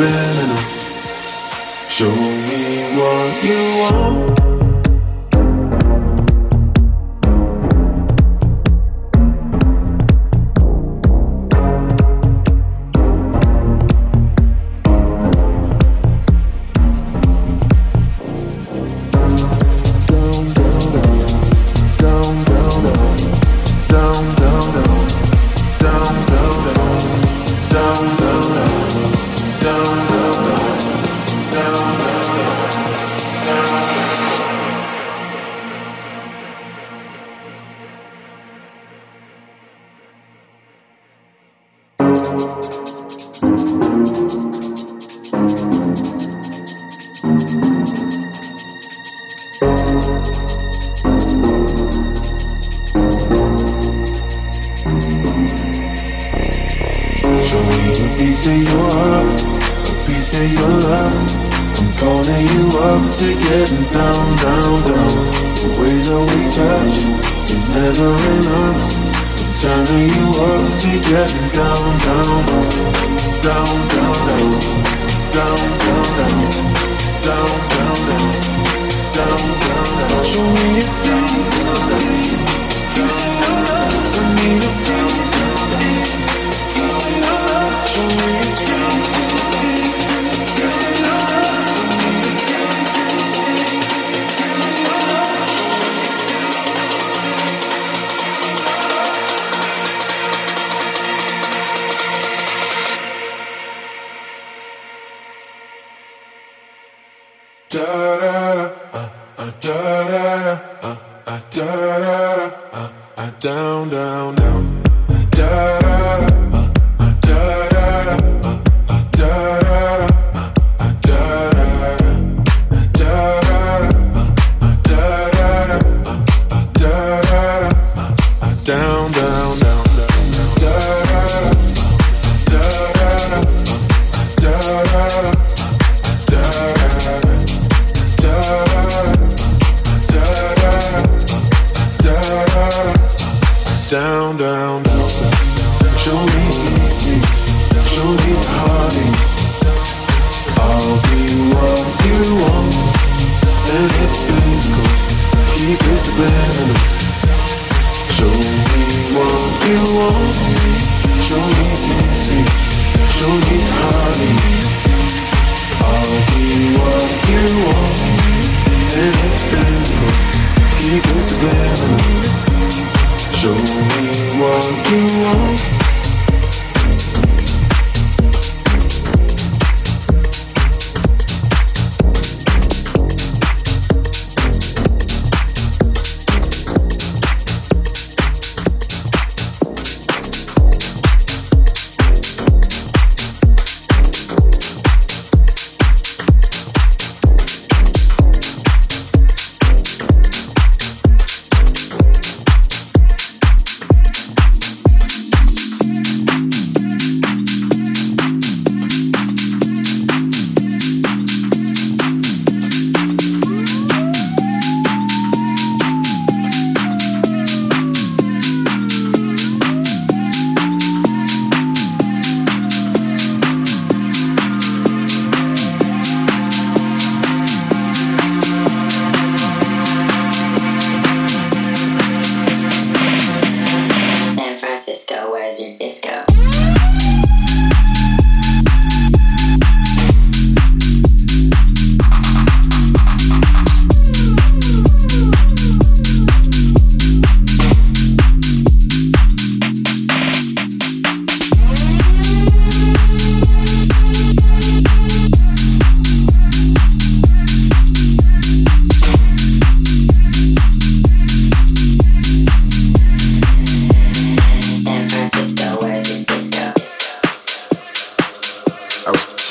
been enough. Show me what you want. up to getting down, down, down. The way that we touch is never enough. I'm turning you up to getting down, down, down, down, down, down, down, down, down, down, down, down, down, down. Show me your face, face, face, I need a face. better. Show me what you want me. Show me easy. Show me honey. I'll be what you want me. And it's physical. Keep it better. Show me what you want.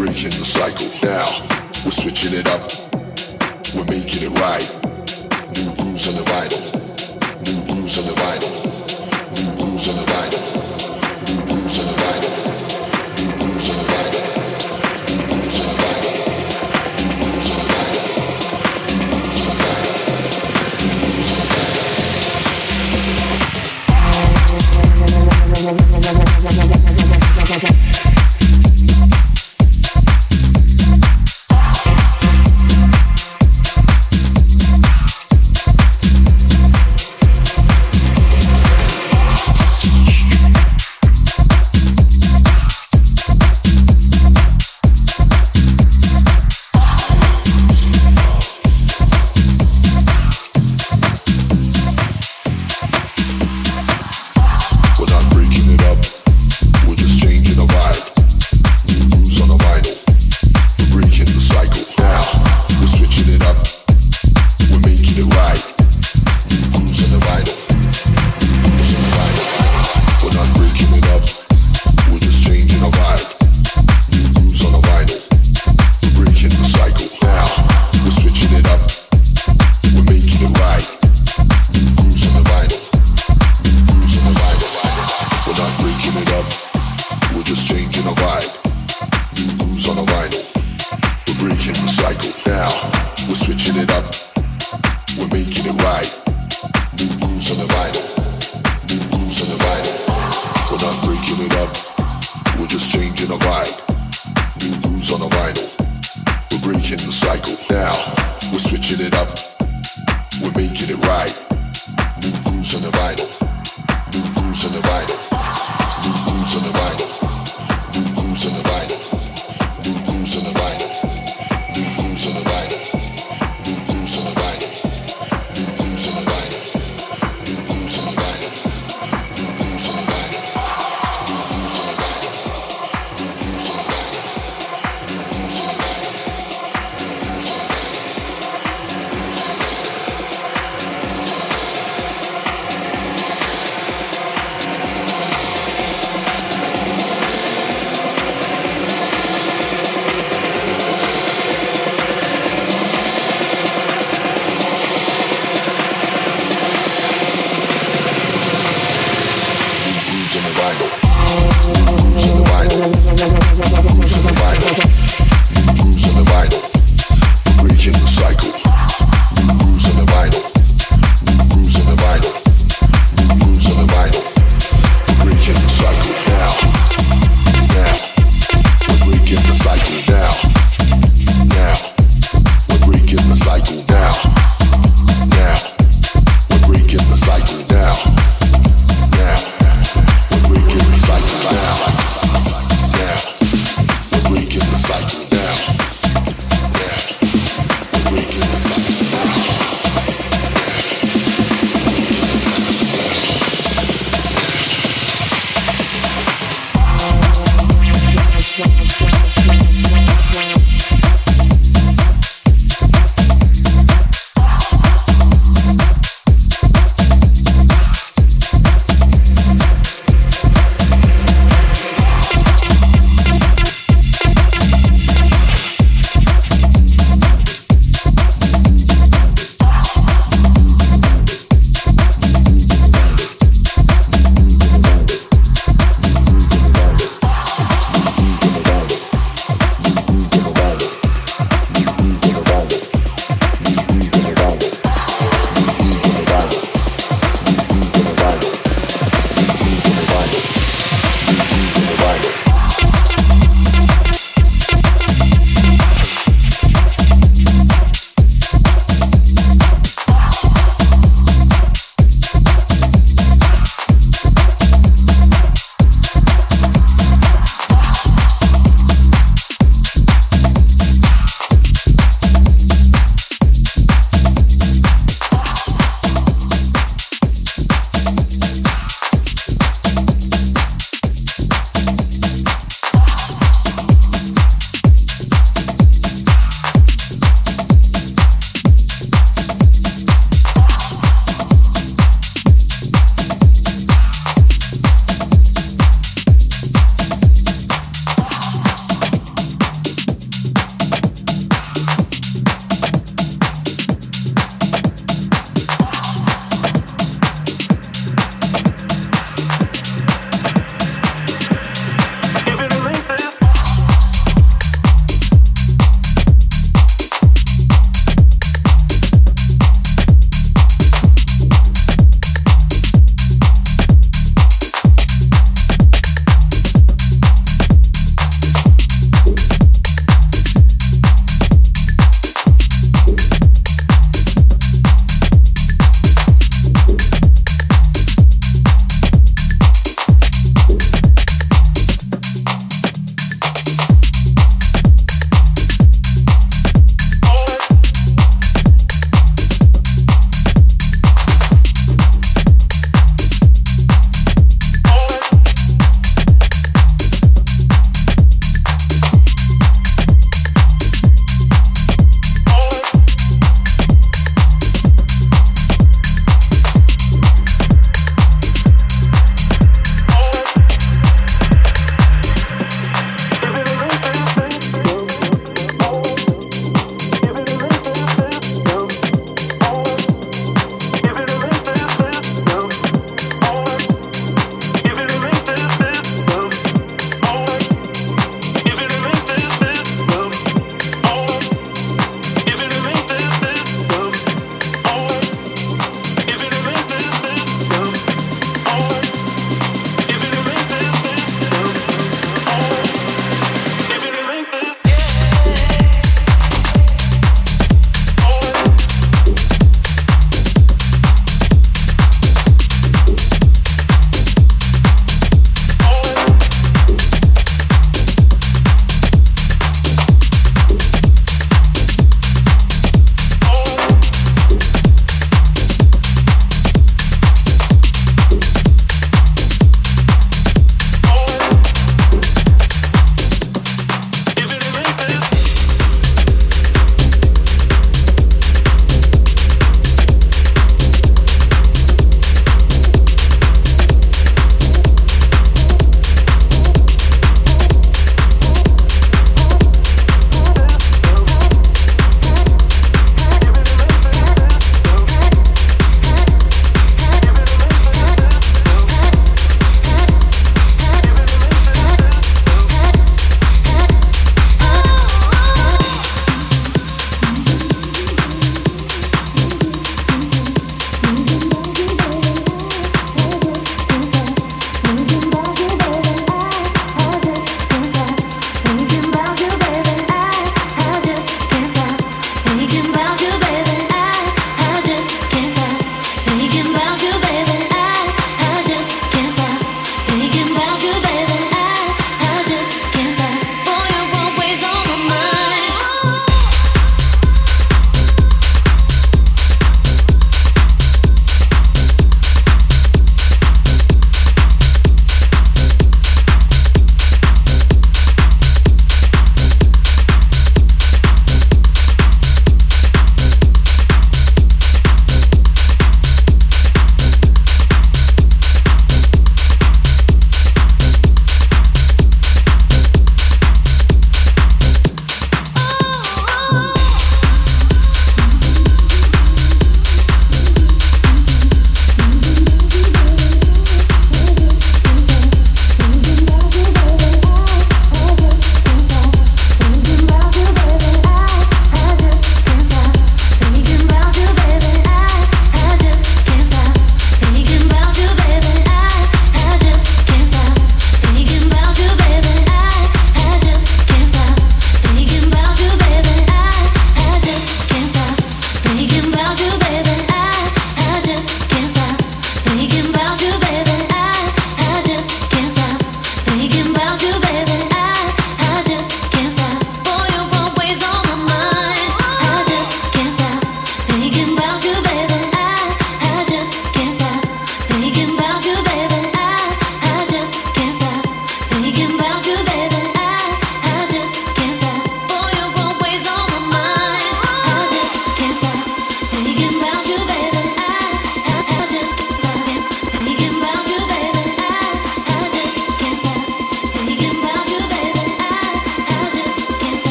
Breaking the cycle. Now we're switching it up. We're making it right. New grooves on the vinyl. right. New grooves in the vinyl. New grooves in the vinyl.